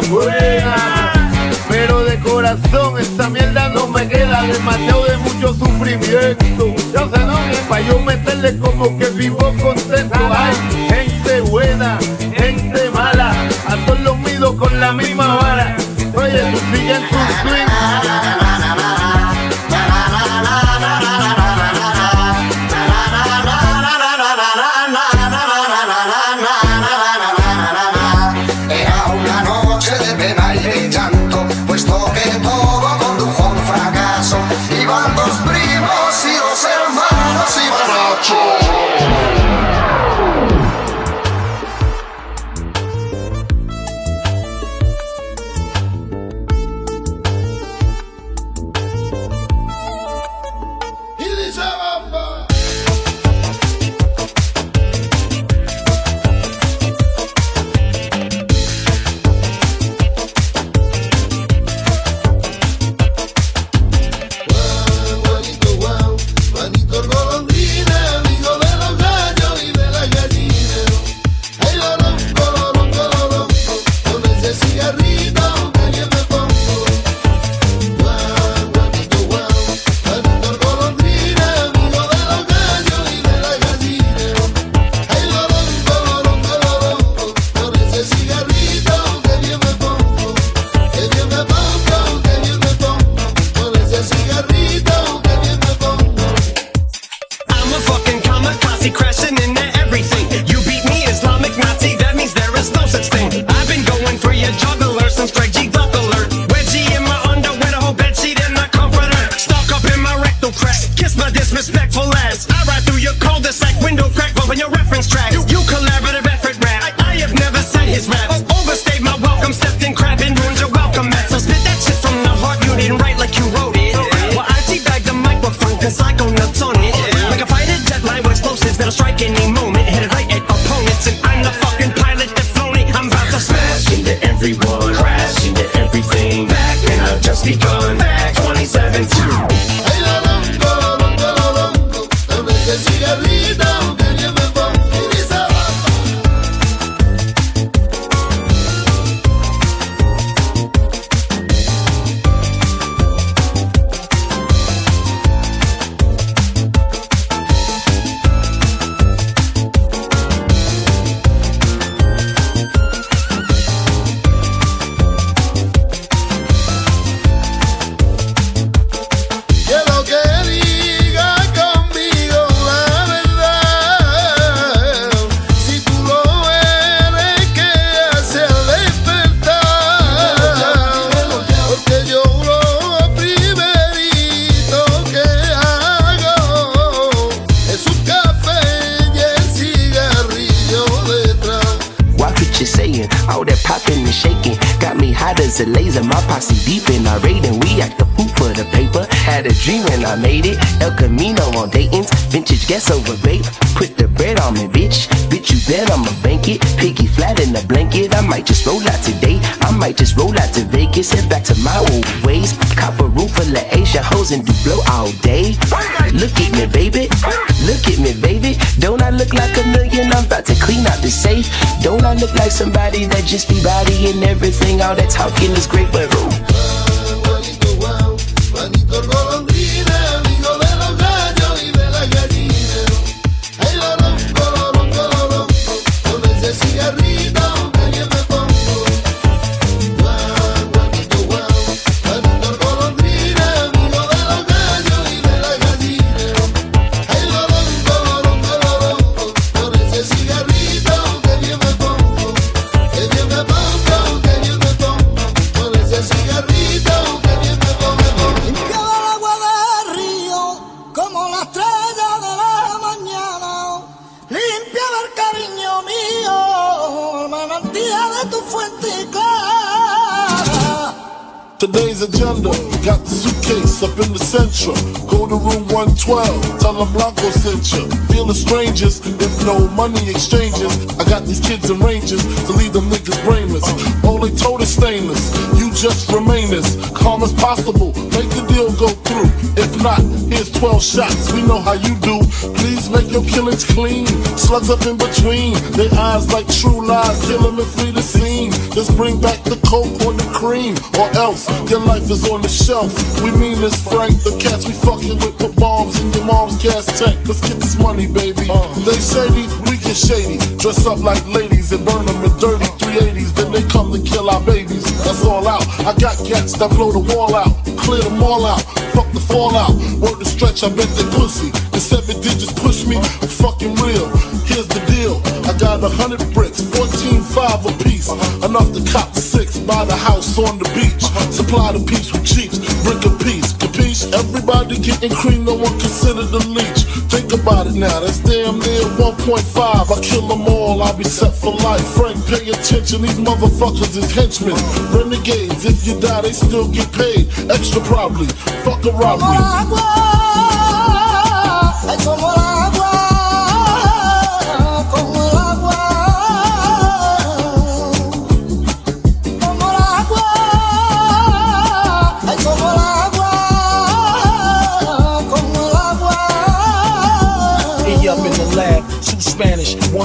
I'm All that talking is great, Today's agenda, got the suitcase up in the central. Go to room 112, tell them Blanco sent you. Feeling strangers, if no money exchanges. I got these kids in ranges to leave them niggas brainless. All they told is stainless, you just remain as calm as possible. Make the deal go through. If not, here's 12 shots, we know how you do. Please make your killings clean. Slugs up in between, their eyes like true lies. Kill them and flee the scene. Just bring back the coke or the cream, or else life is on the shelf. We mean this, Frank. The cats we fucking with put bombs in your mom's gas tank. Let's get this money, baby. Uh. They shady, we get shady. Dress up like ladies and burn them in dirty 380s. Then they come to kill our babies. That's all out. I got cats that blow the wall out, clear them all out. Fuck the fallout. Word to stretch, I bet they pussy. The seven digits push me, I'm fucking real. Here's the deal. I got a hundred bricks, 14 five a piece. Enough to cop six, buy the house on the beach. Supply the piece with cheeks, brick a piece. Capiche? Everybody getting cream, no one considered a leech. Think about it now, that's damn near 1.5. I kill them all, I'll be set for life. Frank, pay attention, these motherfuckers is henchmen. Renegades, if you die, they still get paid. Extra probably. Fuck a robbery.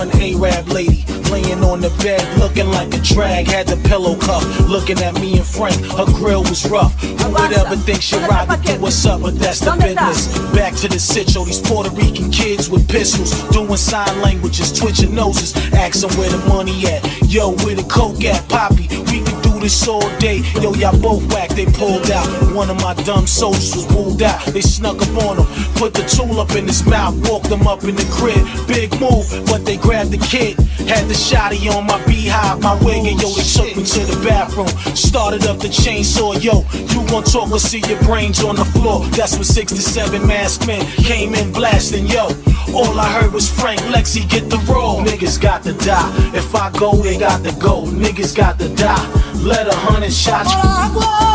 One Arab lady. Laying on the bed, looking like a drag. Had the pillow cuff, looking at me and Frank. Her grill was rough. Who would ever think she ride do what's up? But that's the business. Back to the sitio, these Puerto Rican kids with pistols, doing sign languages, twitching noses, asking where the money at. Yo, where the coke at, Poppy? We can do this all day. Yo, y'all both whack, they pulled out. One of my dumb soldiers was ruled out. They snuck up on him, put the tool up in his mouth, walked him up in the crib. Big move, but they grabbed the kid. Had the shotty on my beehive, my wig, and yo, they took me to the bathroom. Started up the chainsaw, yo, you gon' talk or see your brains on the floor. That's when 67 masked men came in blasting, yo. All I heard was Frank Lexi get the roll. Niggas got to die. If I go, they got to go. Niggas got to die. Let a hundred shots.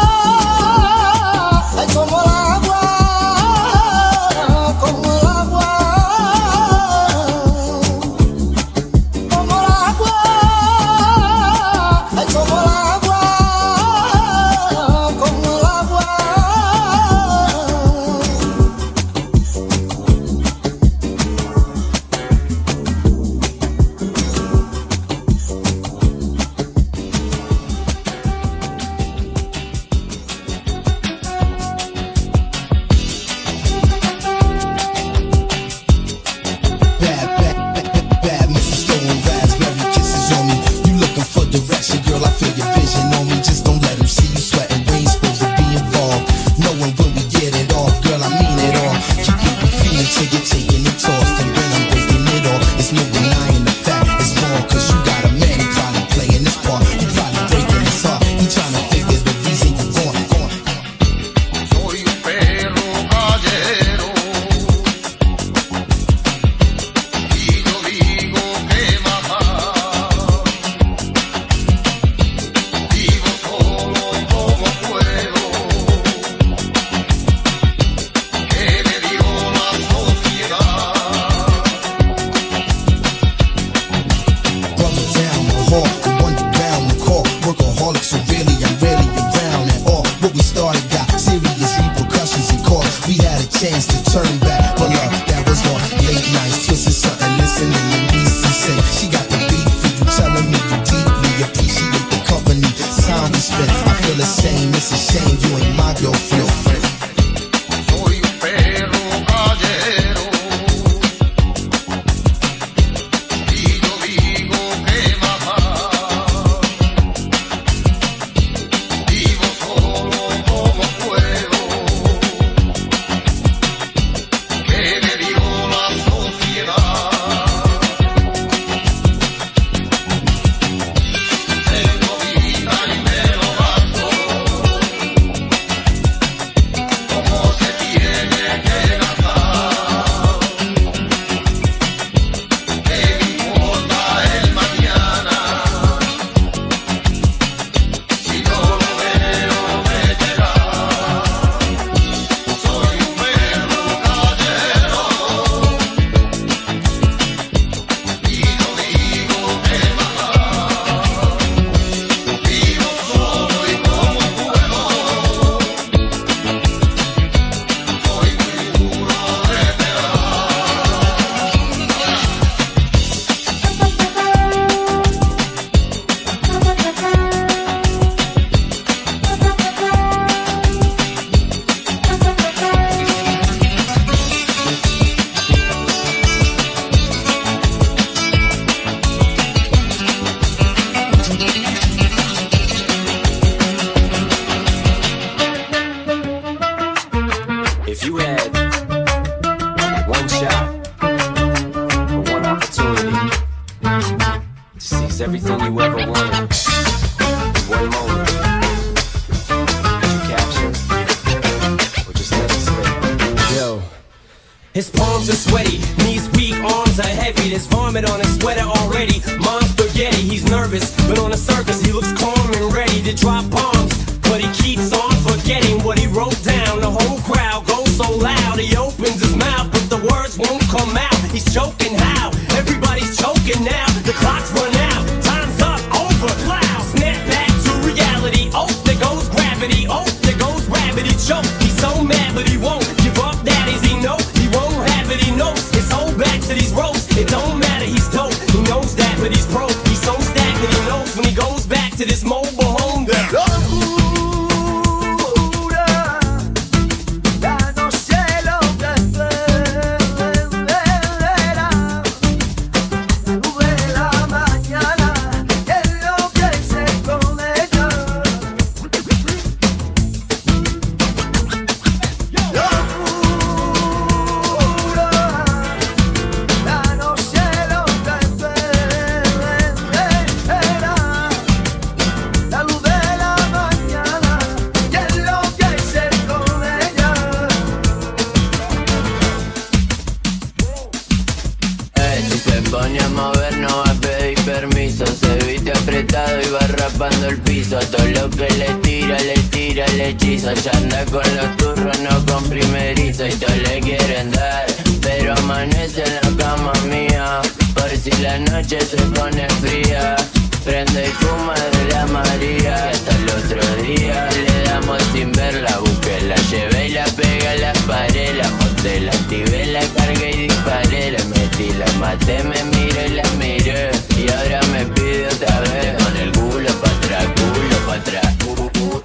ya anda con los turros, no con primerizo y todos le quieren dar. Pero amanece en la cama mía, por si la noche se pone fría. Prende y fuma de la María hasta el otro día. Le damos sin ver la busqué, la llevé y la pegué a la pared, la monté, la activé, la cargué y disparé, la metí, la maté, me miré, y la miré. Y ahora me pide otra vez con el culo pa' atrás, culo pa' atrás,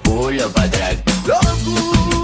culo pa' atrás. Loucura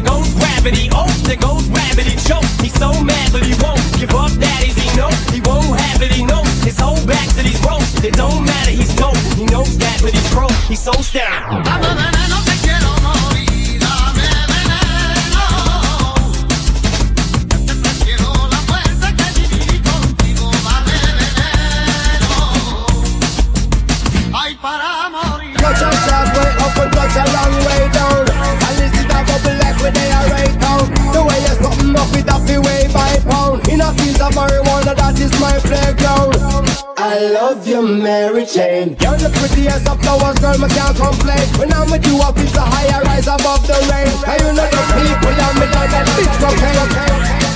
there goes gravity. Oh, there goes gravity. Choke. He's so mad, but he won't give up. That is, he know he won't have it. He knows his whole back to these ropes. It don't matter. He's dope. He knows that, but he's broke. He's so down. Mary Jane. You're the prettiest of flowers, girl, me can't complain. When I'm with you up, it's a higher rise above the rain. And you know the people, and me down that big cocaine. Ay,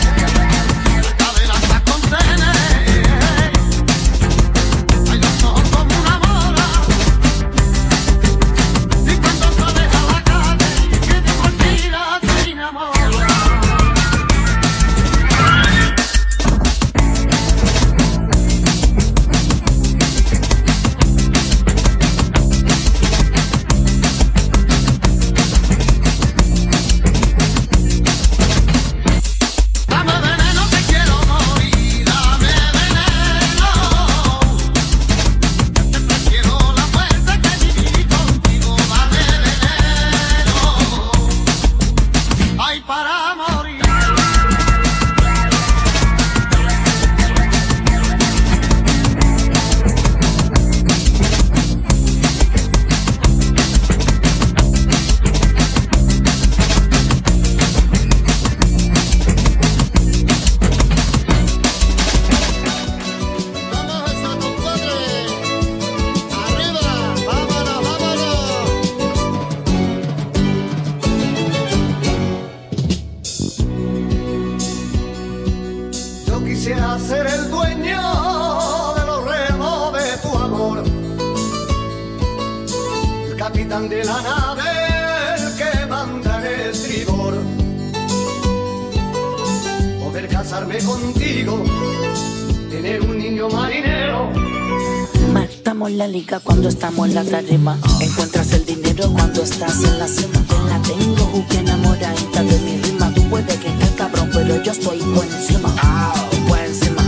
La liga cuando estamos en la tarima. Encuentras el dinero cuando estás en la cima. Te la tengo juque enamoradita de mi rima. Tú puedes que estés cabrón, pero yo estoy por encima. Encima, por encima,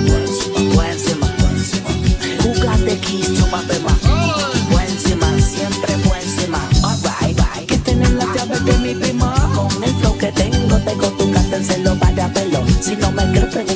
por encima, por encima. Jugate siempre por encima. Alright, bye. Que tener la llave de mi prima. Con el flow que tengo, tengo tu cártenselo para verlo. Si no me crees,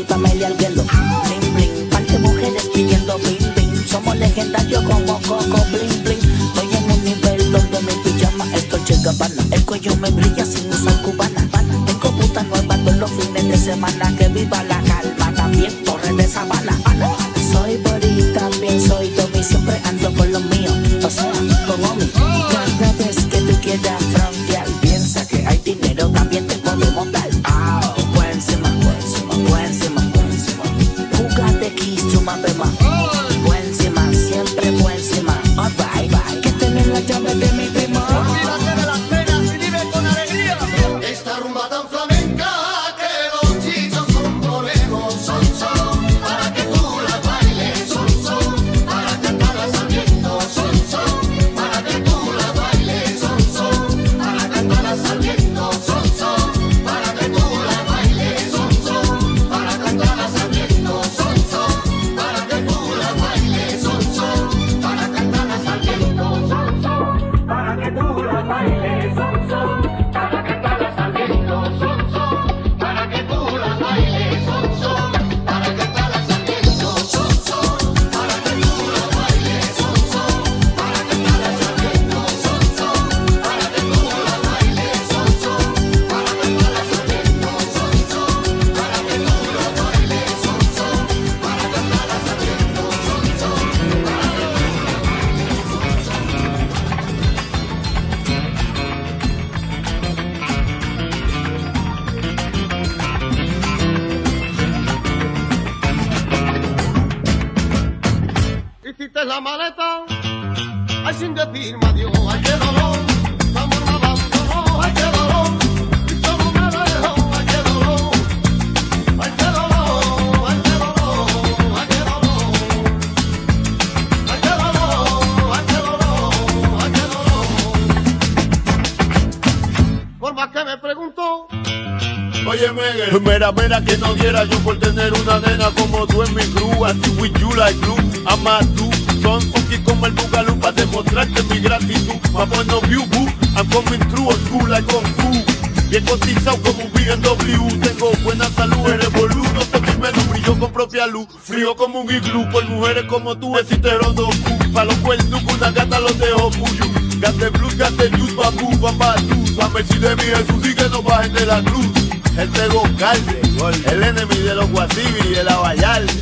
Mira que no diera yo por tener una nena como tú en mi crew. Así with you like glue, I'm a tú. Son funky como el bugalú para demostrarte mi gratitud. Vamos no view boo, I'm coming through old school like Kung Fu. Bien cotizado como un BMW, tengo buena salud, eres boludo, te primero brillo con propia luz, frío como un iglú, por mujeres como tú existe Rodoku, pa' los cuernos una gata los dejo puyo, gate blues, gate juice, babú, babadú, a si de mi Jesús y que no bajen de la cruz. El Tego Calde, el enemy de los Guasibi y de la Vallarde.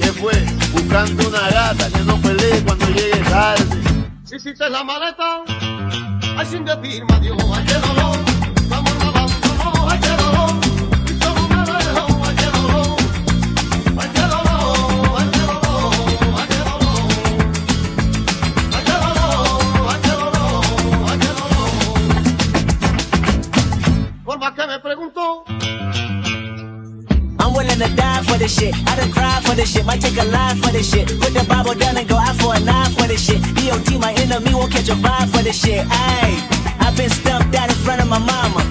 ¿Qué fue? Buscando una gata que no pelee cuando llegue tarde. hiciste la maleta, ay sin decirme adiós, ay qué dolor, this shit. I done cried for this shit. Might take a line for this shit. Put the Bible down and go out for a nine for this shit. DOT, my enemy, won't catch a vibe for this shit. Ayy, I've been stumped out in front of my mama.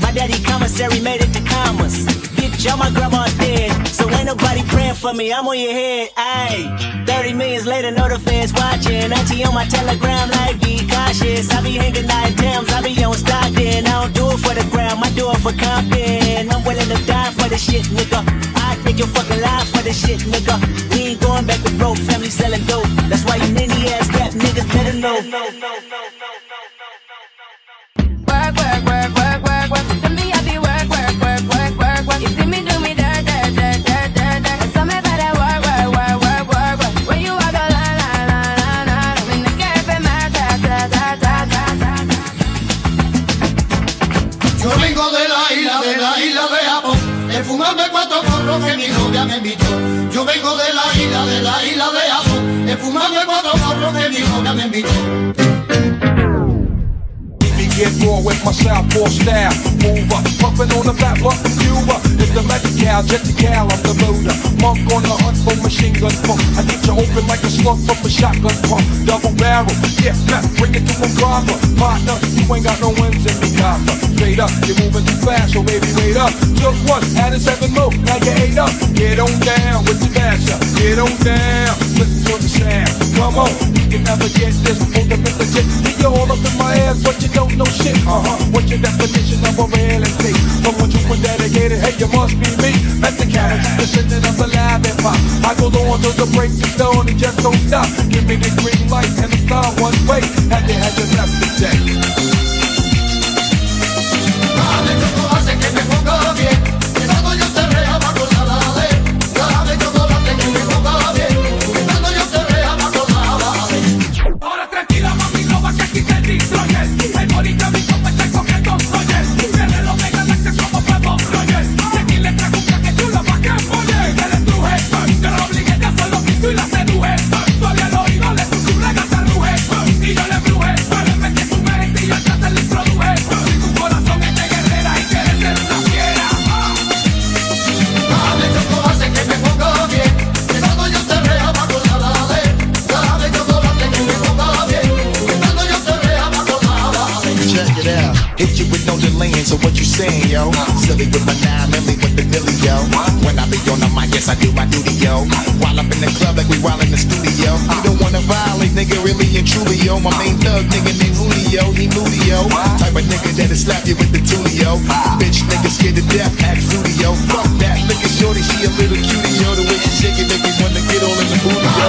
My daddy commissary made it to commas. Bitch, all my grandma dead. Ain't nobody praying for me. I'm on your head. Ayy, 30 millions later, the fans watching. Auntie on my telegram, like be cautious. I be hanging nine Thames. I be on Stockton. I don't do it for the gram. I do it for Compton. I'm willing to die for this shit, nigga. I take your fucking life for this shit, nigga. We ain't going back to broke, family selling dope. That's why you ninny ass rap niggas better know. Porros que mi novia me invitó. Yo vengo de la isla, de la isla de Japón, de fumarme cuatro porros que mi novia me invitó. Get raw with my southpaw style. Move up, pumping on the back, but Cuba is the magic cow, jet the cow, I'm the motor. Monk on the hunt for machine gun pump. I get you open like a slug from a shotgun pump. Double barrel, yeah, snap, bring it to a proper. Partner, you ain't got no wins in me, copper. Straight up, you're moving too fast, so baby, wait up. Took one, added seven more, now you're eight up. Get on down with the dasher, get on down, listen to the sound. Come on, you never get this, hold up in the jet. You're all up in my ass, but you don't know shit. Uh huh. What's your definition of a real estate? But when you were dedicated, hey, you must be me. At the couch, descendant of the lab and pop. I go on till the break is done and just don't stop. Give me the green light and the star one way. Had to have just left the Julio. My main thug nigga named Julio, he Julio. Type of nigga that'll slap you with the Tulio. Bitch nigga scared to death, act studio. Fuck that, look at shorty, she a little cutie, yo. The way she shake it, make me wanna get all in the booty, yo.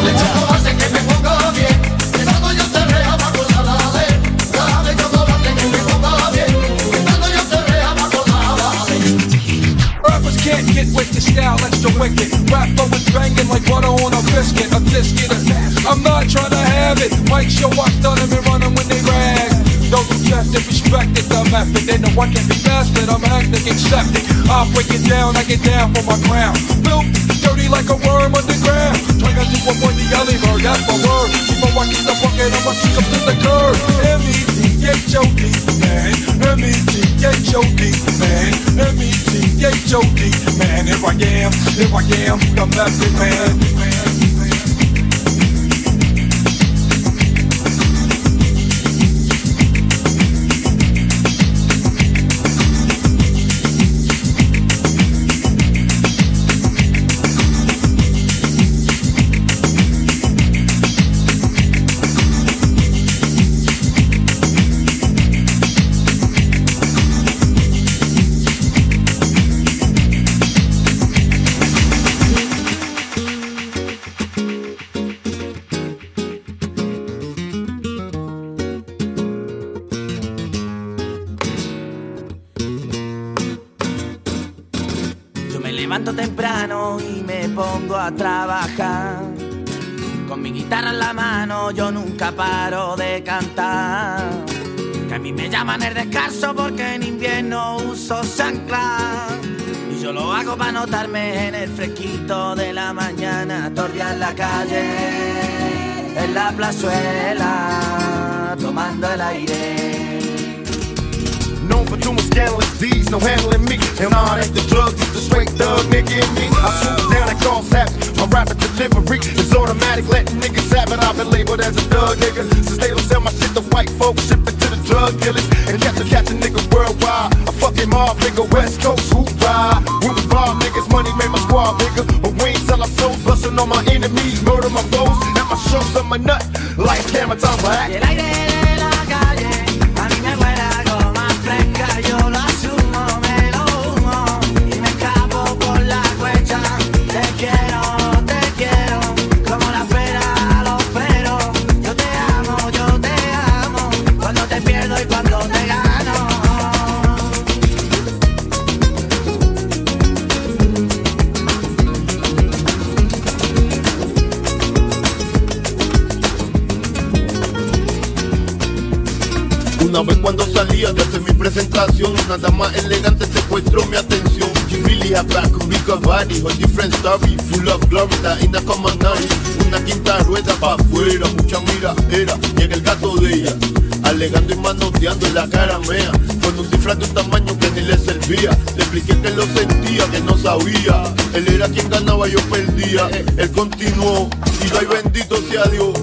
can't get with the style extra wicked. Rapper was banging like butter on a biscuit, a disc in a I'm not trying to have it. Mike show watch on them and run them when they rag. Don't respect it, respect it, the method. They know I can be mastered, I'm hectic, accept it. i break it down, I get down for my crown. Built dirty like a worm underground. Trying to do a the alley bird, that's my word. Keep on walking the bucket, I'ma kick up to the curb. M-E-T-H-O-D, man. M-E-T-H-O-D, man. M-E-T-H-O-D, man. Here I am, here I am, the method, man. Nunca paro de cantar. Que a mí me llaman el descanso porque en invierno uso chancla. Y yo lo hago para notarme en el fresquito de la mañana. Torrear la calle, en la plazuela, tomando el aire. Known for doing scandalous deeds, no handling me. And all that the drugs, the straight thug nigga in me. I swoop down and cause happen. My rapid delivery is automatic, letting niggas have it. I've been labeled as a thug nigga. Since they don't sell my shit to white folks, ship it to the drug dealers. And catch a catch a nigga worldwide. A fucking mob nigga, West Coast, who ride? Root bomb niggas, money made my squad bigger. But we ain't sell our souls, busting on my enemies, murder my foes. At my shows, I'm a nut. Like camera time for act. Y el aire presentación, nada más elegante secuestró mi atención. You really have back body, a different story, full of glory, that in the common. Una quinta rueda pa' afuera, mucha mira era, llega el gato de ella. Alegando y manoteando en la cara mea Con un disfraz de un tamaño que ni le servía Le expliqué que lo sentía, que no sabía Él era quien ganaba, yo perdía Él continuó y ay bendito sea Dios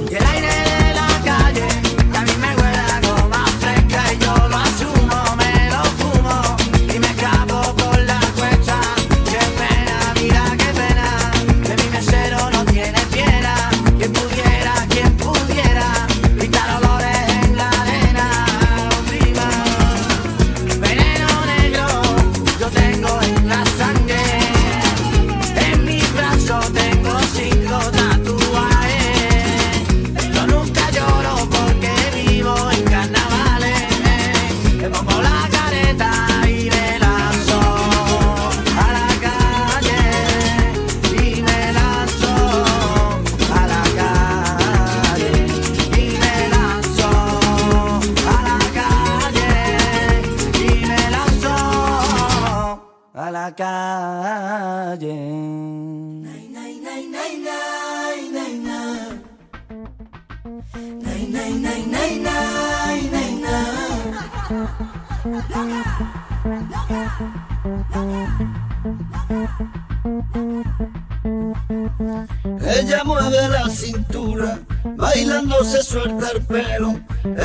suelta el pelo.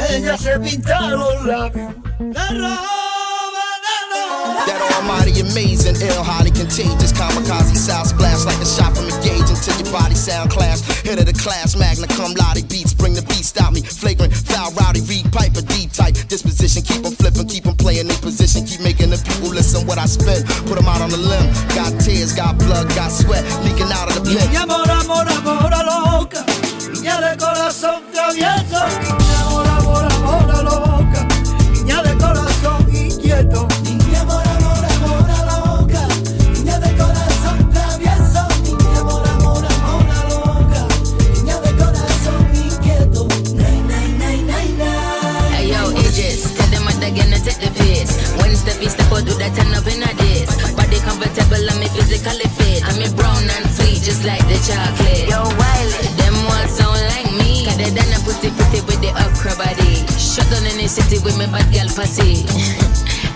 Ella se pinta los labios de. That almighty amazing, ill, highly contagious. Kamikaze sound splash like a shot from a gauge Until your body sound clash. Hit of the class, magna cum laude beats Bring the beast out me, flagrant, foul, rowdy Reed Piper, D-type, disposition Keep 'em flipping, keep 'em playing in position. Keep making the people listen what I spit. Put 'em out on the limb. Got tears, got blood, got sweat Leaking out of the pen de corazón travieso. Niña mora, mora, mora loca, niña de corazón inquieto. Niña mora, mora, mora loca, niña de corazón travieso. Niña mora, mora, mora loca, niña de corazón inquieto. Nay, nay, nay, nay, nay. Hey yo, Aegis, tell them what they're gonna take the piss. When Steffi step out, do that turn up in a diss. Body comfortable, I'm me physically fit. I'm me brown and sweet, just like the chocolate. Yo, me. They done a pussy pretty with the upcra body. Shut down in the city with me bad girl pussy.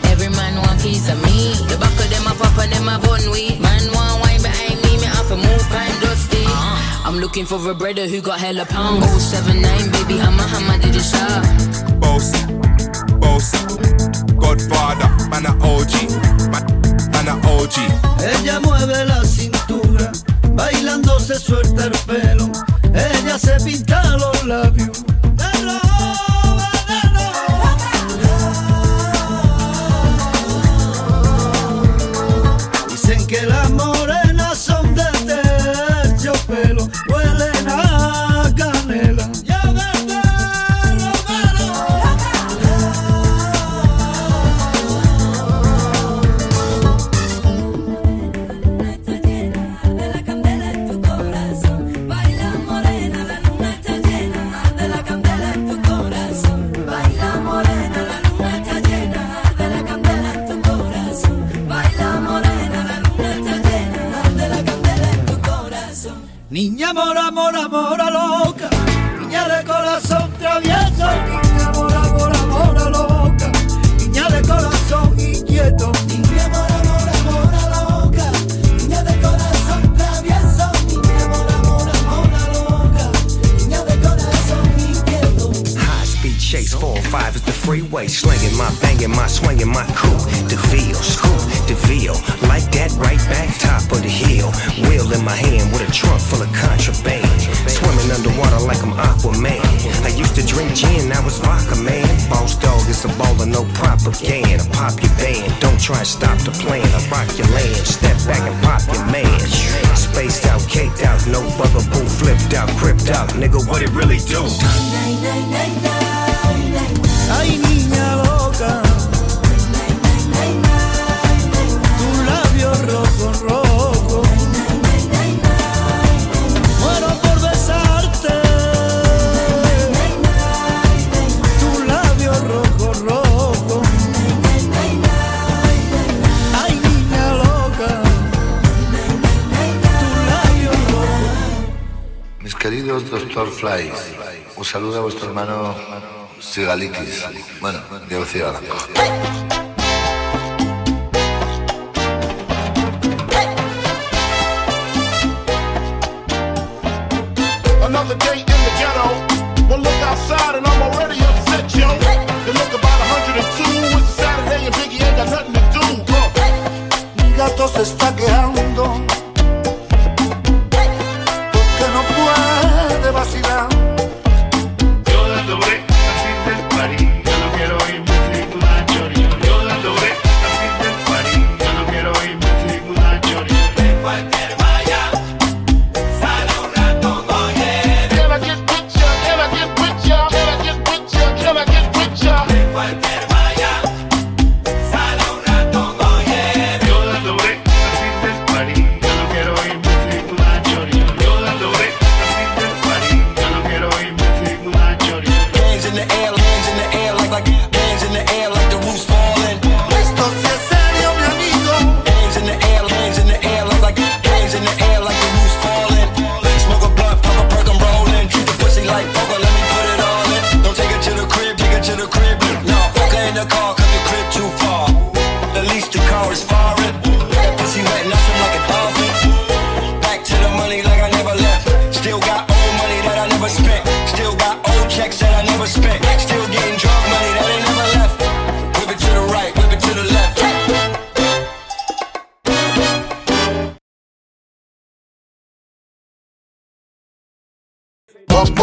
Every man want piece of me. The back of them a pop and them a bun weed. Man want wine behind me. Me half a moon kind dusty. Uh-huh. I'm looking for a brother who got hella pound. 079, baby, hammer, hammer, did you shot? Bossy, bossy, Godfather, man a OG, man, man a OG. Ella mueve la cintura, bailando se suelta el pelo. Ella se pinta los labios. Slinging my, swinging my crew. DeVille, screw, DeVille. Like that, right back, top of the hill. Wheel in my hand with a trunk full of contraband. Swimming underwater like I'm Aquaman. I used to drink gin, now it's vodka, man. Boss dog is a baller, no propaganda. Pop your band, don't try and stop the plan. I rock your land, step back and pop your man. Spaced out, caked out, no bugaboo, flipped out, cripped out. Nigga, what it really do? Ay, niña Mis queridos Doctor Flies, un saludo a vuestro hermano Sigalitis. Bueno, Diego Cigala.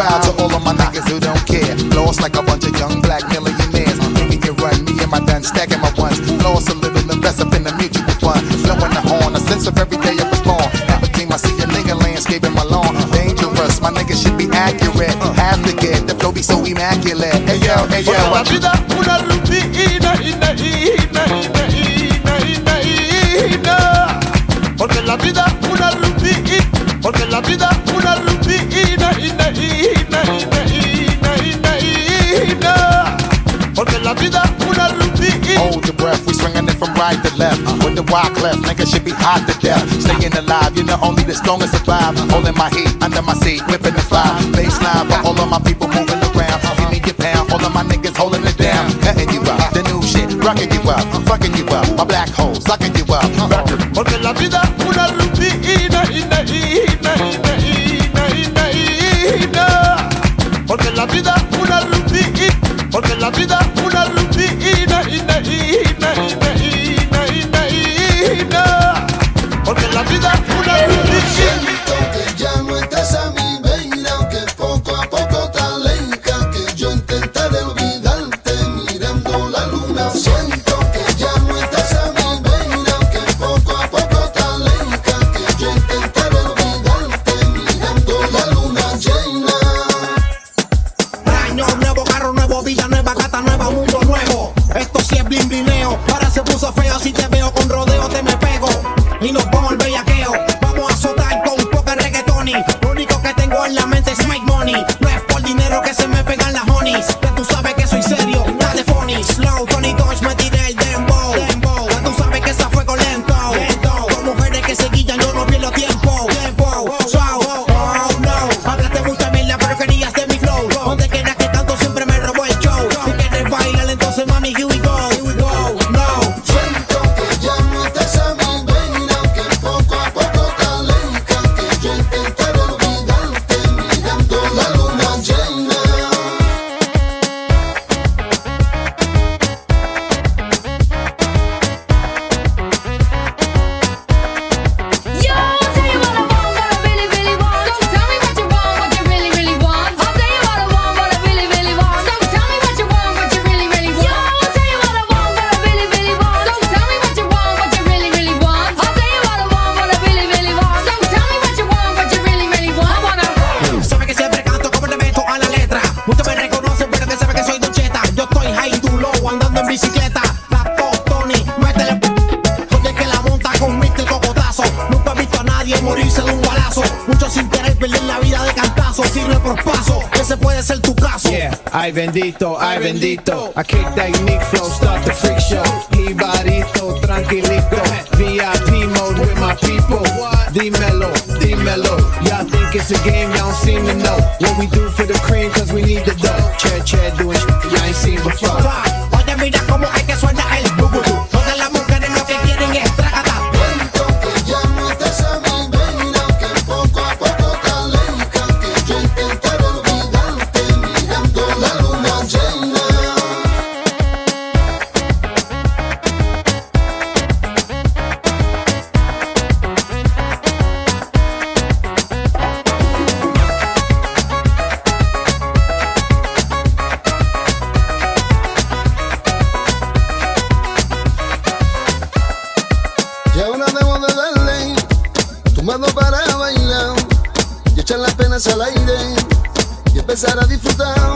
Wild to all of my niggas who don't care. Lost like a bunch of young black millionaires. Maybe can run me and my done stacking my ones. Lost a little invest up in the mutual fund. Blowing the horn, a sense of every day of the born. Every time I see a nigga landscaping my lawn. Dangerous, my niggas should be accurate. Have to get the flow be so immaculate. Hey yo, hey yo, Porque la you vida left. With the wide clef, nigga should be hot to death. Staying alive, you know only the strongest survive. Holding my heat under my seat, whipping the fly. Baseline for all of my people moving around. Give me your pound, all of my niggas holding it down. Cutting you up, the new shit, rocking you up, fucking you up. My black holes, sucking you up. Porque la vida una rutina, ina, ina, ina, ina, ina, mas era de fudão.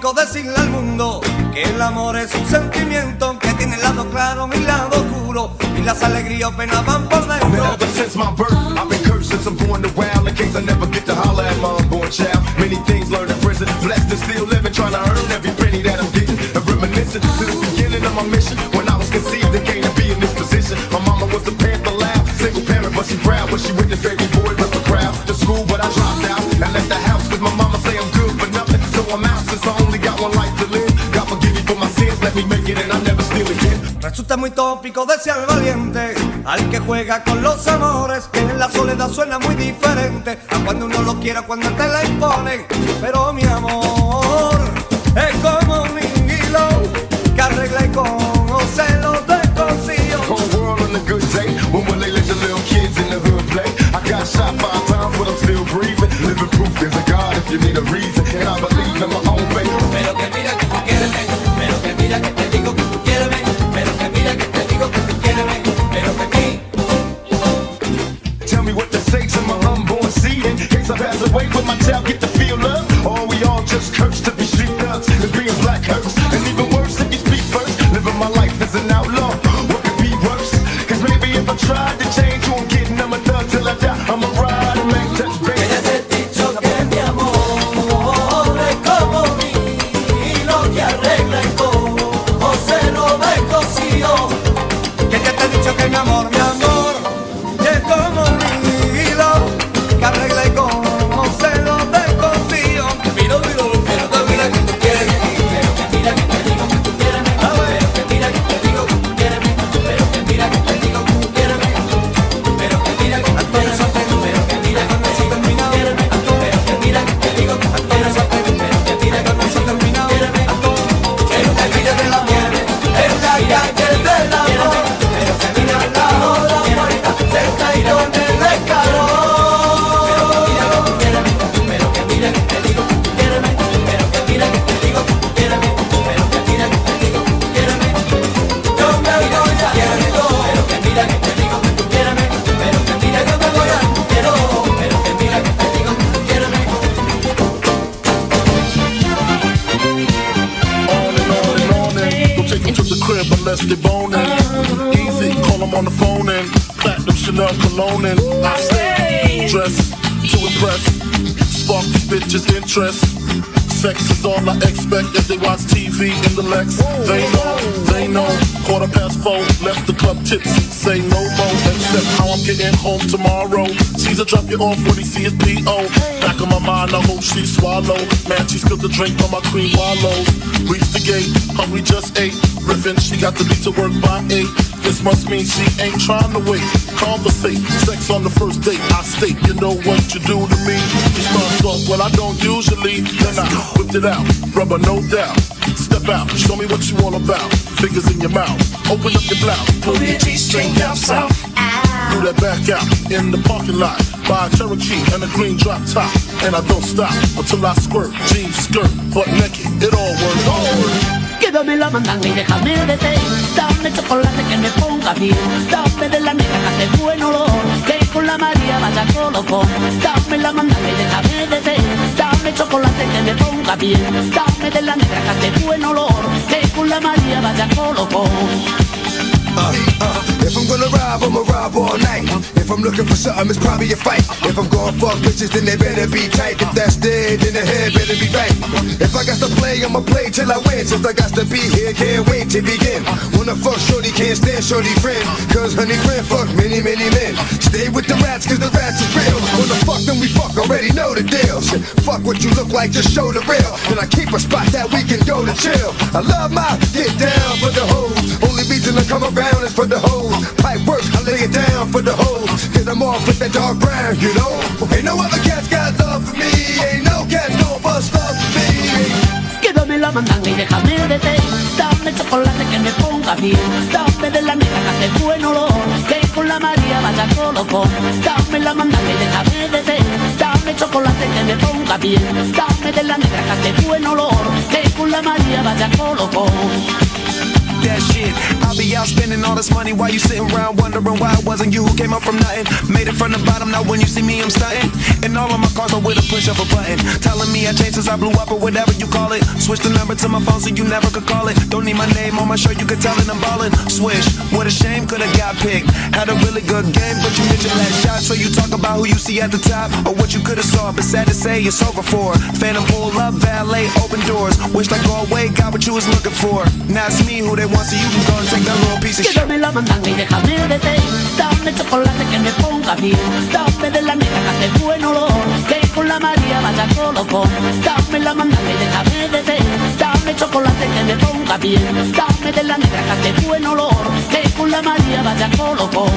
decirle al mundo que el amor es un sentimiento que tiene el lado claro y el lado oscuro y las alegrías van por dentro. Ever since my birth, I've been cursed since I'm born to wild in case I never get to holler at my unborn child. Many things learned in prison, blessed and still living, trying to earn every penny that I'm getting. And reminiscing to the beginning of my mission when I was conceived and came to be in this position. My mama was a panther loud, single parent, but she proud when she witnessed baby Resulta muy tópico desear valiente al que juega con los amores, que en la soledad suena muy diferente a cuando uno lo quiere, cuando te la imponen. Pero mi amor es como un hilo que arregla y conoce los desconocidos. Whole world on a good day. When will they let the little kids in the hood play? I got shot five times, but I'm still breathing. Living proof there's a God if you need a reason. And I believe home tomorrow. Caesar drop you off when he see his P.O. Back of my mind, I hope she swallow. Man, she spilled the drink on my cream wallows. Reach the gate, hungry just ate. Riffin', she got to be to work by eight. This must mean she ain't trying to wait. Conversate, sex on the first date. I state, you know what you do to me. She starts off, well, I don't usually. Then I whipped it out, rubber, no doubt. Step out, show me what you all about. Fingers in your mouth, open up your blouse. Pull your G-string down south. Do that back out in the parking lot. A Cherokee and I don't stop until I squirt. Jeans, skirt, butt naked. It all works. Quédame la mandanga y déjame de té Dame chocolate que me ponga bien Dame de la negra que hace buen olor Que con la María vaya colocón Dame la mandanga y déjame de té Dame chocolate que me ponga bien Dame de la negra que hace buen olor Que con la María vaya colocón Uh, uh, if I'm gonna rob, I'ma rob all night. If I'm looking for something, it's probably a fight. If I'm gonna fuck bitches, then they better be tight. If that's dead, then the head better be right. If I got to play, I'ma play till I win. Since I got to be here, can't wait to begin. Wanna fuck shorty, can't stand shorty friend. Cause honey friend fuck many, many men. Stay with the rats, cause the rats is real. Wanna fuck them, we fuck, already know the deal. Shit, fuck what you look like, just show the real. Then I keep a spot that we can go to chill. I love my get down for the hoes. Only reason I come around is for the hoes. Pipe work, I lay it down for the hoes. Get them off with that dark brown, you know. Ain't no other cats got love for me. Ain't no cats gon' bust love for me. Quédame la mandanga y déjame de té Dame chocolate que me ponga bien Dame de la negra que hace buen olor Que con la María vaya colocón Dame la mandanga y déjame de té Dame chocolate que me ponga bien Dame de la negra que hace buen olor Que con la María vaya colocón that shit. I'll be out spending all this money while you sitting around wondering why it wasn't you who came up from nothing. Made it from the bottom, now when you see me, I'm stunting. And all of my cars are with a push of a button. Telling me I changed since I blew up or whatever you call it. Switch the number to my phone so you never could call it. Don't need my name on my shirt, you could tell it I'm ballin'. Swish, what a shame, could've got picked. Had a really good game, but you missed your last shot. So you talk about who you see at the top or what you could've saw. But sad to say, it's over for. Phantom pull up, valet, open doors. Wished I go away, got what you was looking for. Now it's me who they want, so you can go and take that little piece of shit. Quédame la mandanga y déjame de té Dame chocolate que me ponga ponga bien. Dame de la negra que hace buen olor, que con la María vaya colocón. Dame la mandanga y déjame de té, dame chocolate que me ponga bien. Dame de la negra que hace buen olor, que con la María vaya colocón.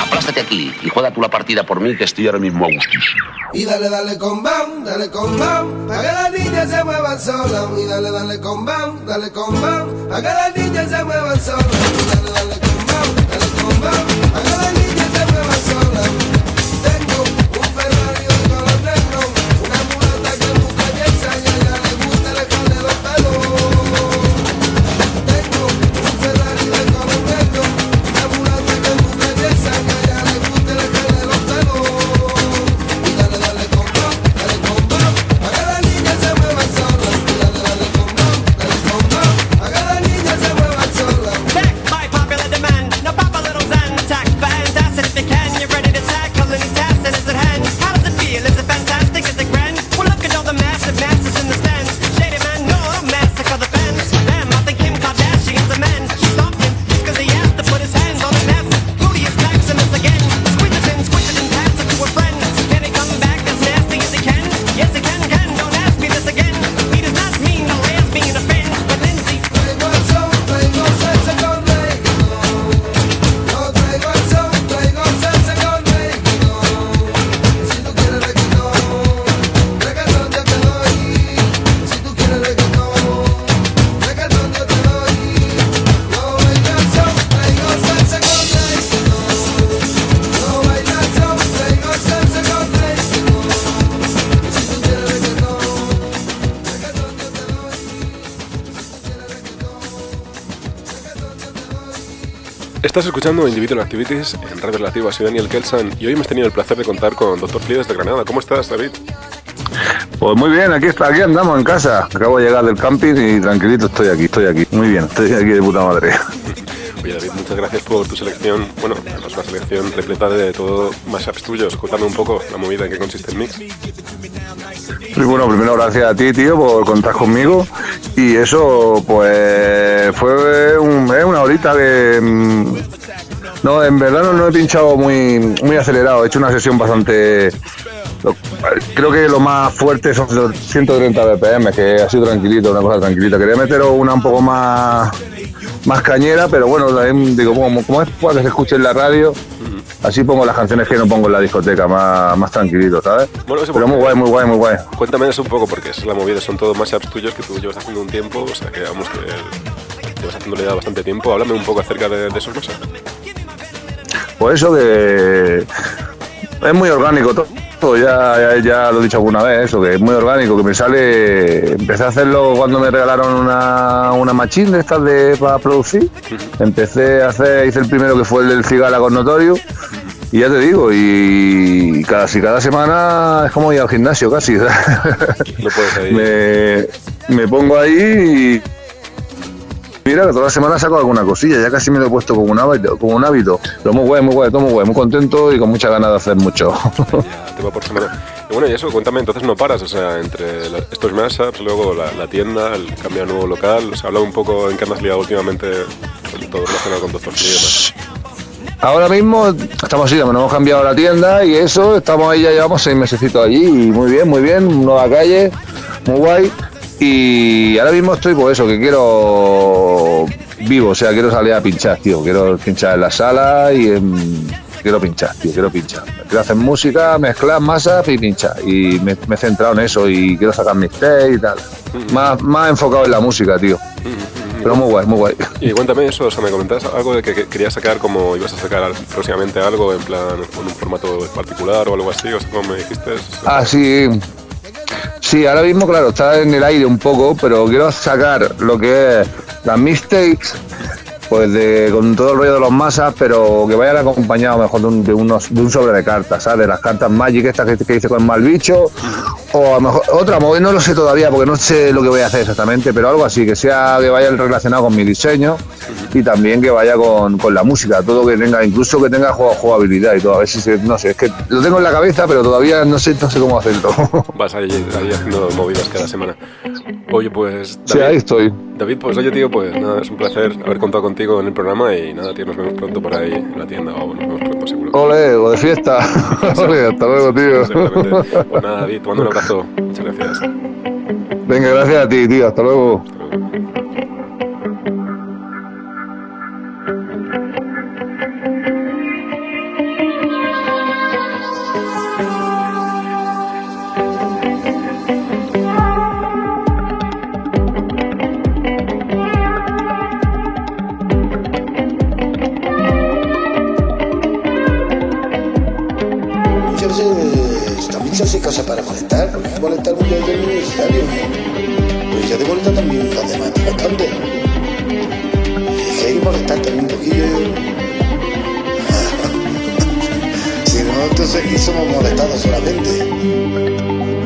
Aplástate aquí y juega tú la partida por mí que estoy ahora mismo a gustis. Y dale, dale con bam, dale con bam, para que las niñas se muevan solas. Y dale, dale con bam, dale con bam, para que las niñas se muevan solas. Y dale, dale con bam, dale con bam, para que las niñas Estás escuchando Individual Activities en Radio Relativa. Soy Daniel Kelsan y hoy hemos tenido el placer de contar con Dr. Flides de Granada. ¿Cómo estás, David? Pues muy bien, aquí está, aquí andamos en casa. Acabo de llegar del camping y tranquilito estoy aquí, estoy aquí. Muy bien, estoy aquí de puta madre. Oye, David, muchas gracias por tu selección. Bueno, además una selección repleta de todo mashups tuyos. Cuéntame un poco la movida en qué consiste el mix. Y bueno, primero gracias a ti, tío, por contar conmigo. Y eso, pues, fue una horita que... mm, No, en verdad no, no he pinchado muy, muy acelerado. He hecho una sesión bastante... creo que lo más fuerte son los 130 BPM, que ha sido tranquilito, una cosa tranquilita. Quería meter una un poco más más cañera, pero bueno, digo, como, como es que se escuche en la radio, así pongo las canciones que no pongo en la discoteca, más, más tranquilito, ¿sabes? Bueno, pero muy guay, muy guay, muy guay. Cuéntame eso un poco, porque es la movida. Son todos mashups tuyos que tú llevas haciendo un tiempo. O sea, que vamos, que llevas haciéndole ya bastante tiempo. Háblame un poco acerca de, de esos mashups. Pues eso que es muy orgánico todo. Ya, ya, ya lo he dicho alguna vez, eso, que es muy orgánico, que me sale. Empecé a hacerlo cuando me regalaron una, una machine de estas de, para producir. Empecé a hacer, hice el primero que fue el del Cigala con Notorio. Y ya te digo, y casi cada semana es como ir al gimnasio casi. No puedes ahí. me, me pongo ahí y. Mira, que toda la semana saco alguna cosilla, ya casi me lo he puesto como un hábito, como un hábito. Pero muy guay, muy guay, todo muy guay, muy contento y con muchas ganas de hacer mucho. tema por semana. Y bueno, y eso, cuéntame, entonces no paras, o sea, entre la- estos mashups, luego la, la tienda, el cambio a nuevo local, o sea, habla un poco en qué andas liado últimamente con todo relacionado con. Ahora mismo estamos así, hemos cambiado la tienda y eso, estamos ahí, ya llevamos seis mesecitos allí y muy bien, muy bien, nueva calle, muy guay. Y ahora mismo estoy por eso, que quiero vivo, o sea, quiero salir a pinchar, tío, quiero pinchar en la sala y en- quiero pinchar, tío, quiero pinchar. Quiero hacer música, mezclar masas y pinchar. Y me, me he centrado en eso y quiero sacar mis test y tal. Más, más enfocado en la música, tío. Pero muy guay, muy guay. Y cuéntame eso, o sea, me comentabas algo de que, que querías sacar como ibas a sacar próximamente algo en plan con un formato particular o algo así, o sea, como me dijiste. Ah, sí. Sí, ahora mismo, claro, está en el aire un poco, pero quiero sacar lo que es las mistakes, pues de, con todo el rollo de los masas, pero que vayan acompañados mejor de un, unos, de un sobre de cartas, ¿sabes? De las cartas Magic, estas que, que hice con mal bicho, o a lo mejor otra, móvil, no lo sé todavía porque no sé lo que voy a hacer exactamente, pero algo así, que sea que vaya relacionado con mi diseño y también que vaya con, con la música, todo que tenga, incluso que tenga jugabilidad y todo, a ver si se, no sé, es que lo tengo en la cabeza, pero todavía no sé, no sé cómo hacerlo. Vas ahí, ahí haciendo movidas cada semana. Oye, pues. Sí, ahí estoy. David, pues oye, tío, pues nada, es un placer haber contado contigo en el programa y nada, tío, nos vemos pronto por ahí en la tienda o nos vemos pronto seguro. Ole, o de fiesta. Ole, hasta luego, tío. Pues nada, David, un abrazo. Muchas gracias. Venga, gracias a ti, tío. Hasta luego. Se hace cosa para molestar, porque molestar veces es necesario. Pero ya te molesta también los demás bastante. Que hay que molestar también un poquillo. si no, entonces aquí somos molestados solamente.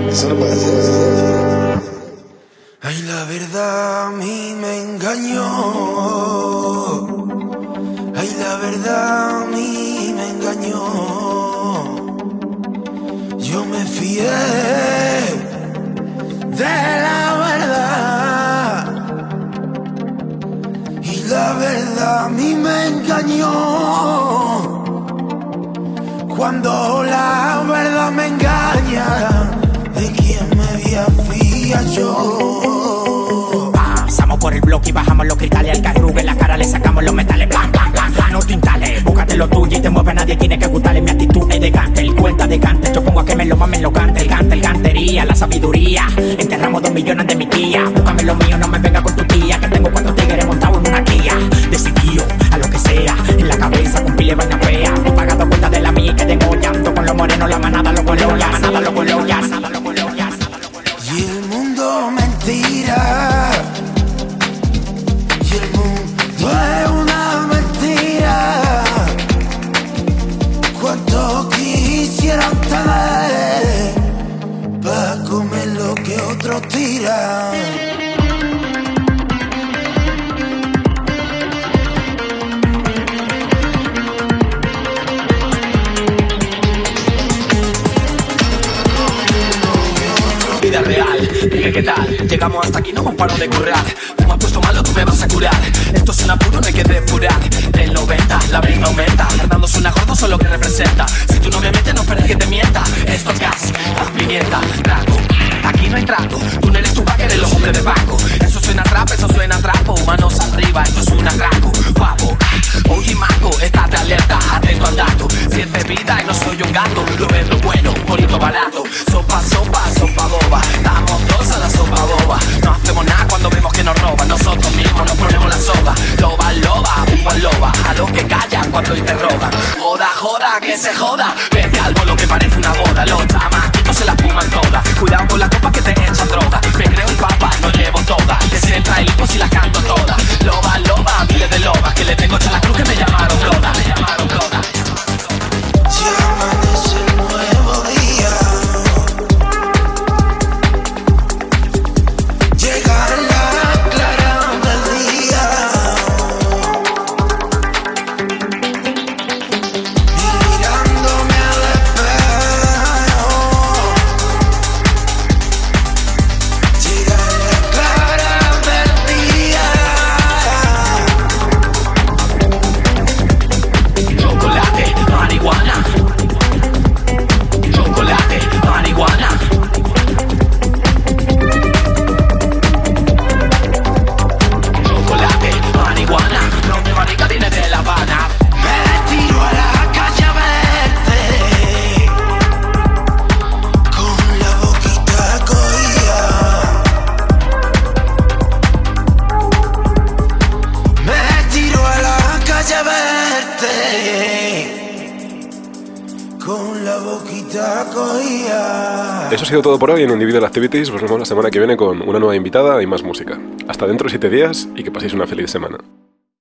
Eso no puede ser. Ay, la verdad a mí me engañó. Ay, la verdad De la verdad. Y la verdad a mí me engañó. Cuando la verdad me engaña, ¿de quién me voy a fiar yo? Pasamos por el bloque y bajamos los cristales al carrugue la cara le sacamos los metales blan blan blan blan no tintales búscate lo tuyo y te mueve nadie tiene que gustarle. Mi actitud es de cante el cuenta de cante yo pongo a que me lo mamen lo cante el cante el cantería la sabiduría. Enterramos dos millones de mi tía. Búscame lo mío no me venga con tu tía que tengo cuatro tigres montados en una guía. Decidido a lo que sea en la cabeza con pile vaina fea. He pagado cuenta de la mía que tengo llanto con los morenos la manada los colores la manada los Llegamos hasta aquí, no me paro de currar. Tú me has puesto malo, tú me vas a curar. Esto es un apuro, no hay que depurar. Del 90, la brisa aumenta. Fernando suena gordo, solo que representa. Si tú no me metes, no esperes que te mienta. Esto es gas, gas pimienta, trago. Aquí no hay trato. Tú no eres tu que eres los hombres de banco. Eso suena trap, eso suena trapo. Manos arriba, esto es un atraco. Guapo, oye maco, estate alerta, atento al dato. Si es bebida y no soy un gato, lo vendo bueno, bonito, barato. Sopa, sopa soga. Loba, loba, un loba. A los que callan cuando interrogan. Joda, joda, que se joda. Vete al bolo que parece una boda. Los chamaquitos se la fuman todas. Cuidado con la copa que te echan droga. Me creo el papa, no llevo toda. Que se entra el hipo si la canto toda. Loba, loba, miles de lobas. Que le tengo hecha la cruz que me llamaron Eso ha sido todo por hoy en Individual Activities. Nos vemos la semana que viene con una nueva invitada y más música. Hasta dentro de siete días y que paséis una feliz semana.